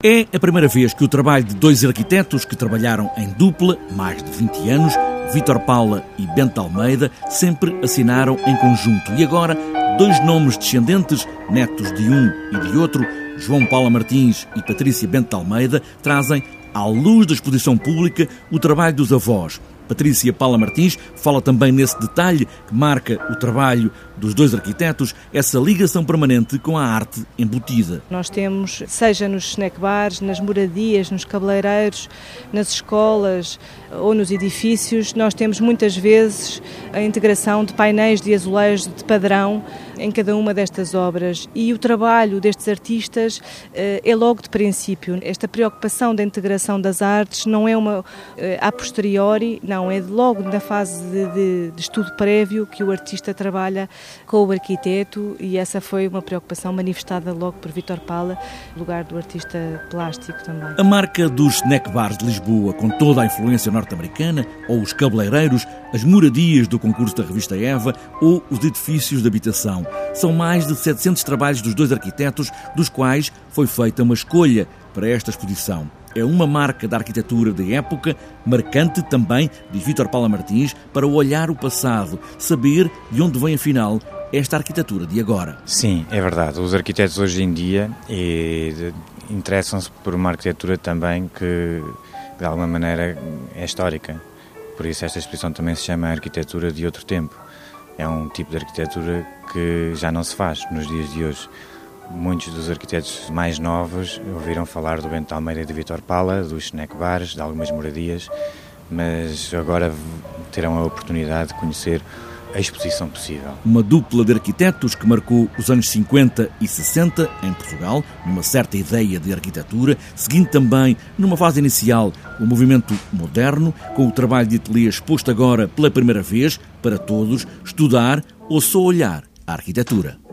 É a primeira vez que o trabalho de dois arquitetos que trabalharam em dupla mais de 20 anos, Vítor Paula e Bento Almeida, sempre assinaram em conjunto. E agora, dois nomes descendentes, netos de um e de outro, João Paula Martins e Patrícia Bento Almeida, trazem à luz da exposição pública o trabalho dos avós. Patrícia Paula Martins fala também nesse detalhe que marca o trabalho dos dois arquitetos, essa ligação permanente com a arte embutida. Nós temos, seja nos snack bars, nas moradias, nos cabeleireiros, nas escolas ou nos edifícios, nós temos muitas vezes a integração de painéis de azulejos de padrão em cada uma destas obras e o trabalho destes artistas eh, é logo de princípio. Esta preocupação da integração das artes não é uma eh, a posteriori, não, é logo na fase de, de, de estudo prévio que o artista trabalha com o arquiteto e essa foi uma preocupação manifestada logo por Vitor Pala, lugar do artista plástico também. A marca dos snack bars de Lisboa, com toda a influência norte-americana, ou os cabeleireiros, as moradias do concurso da revista Eva ou os edifícios de habitação. São mais de 700 trabalhos dos dois arquitetos, dos quais foi feita uma escolha para esta exposição. É uma marca da arquitetura da época, marcante também, diz Vítor Paula Martins, para olhar o passado, saber de onde vem afinal esta arquitetura de agora. Sim, é verdade. Os arquitetos hoje em dia interessam-se por uma arquitetura também que, de alguma maneira, é histórica. Por isso, esta exposição também se chama Arquitetura de Outro Tempo. É um tipo de arquitetura que já não se faz nos dias de hoje. Muitos dos arquitetos mais novos ouviram falar do Bento Almeida e de Vitor Pala, dos snack bars, de algumas moradias, mas agora terão a oportunidade de conhecer a exposição possível. Uma dupla de arquitetos que marcou os anos 50 e 60 em Portugal, numa certa ideia de arquitetura, seguindo também, numa fase inicial, o movimento moderno, com o trabalho de ateliê exposto agora pela primeira vez para todos estudar ou só olhar a arquitetura.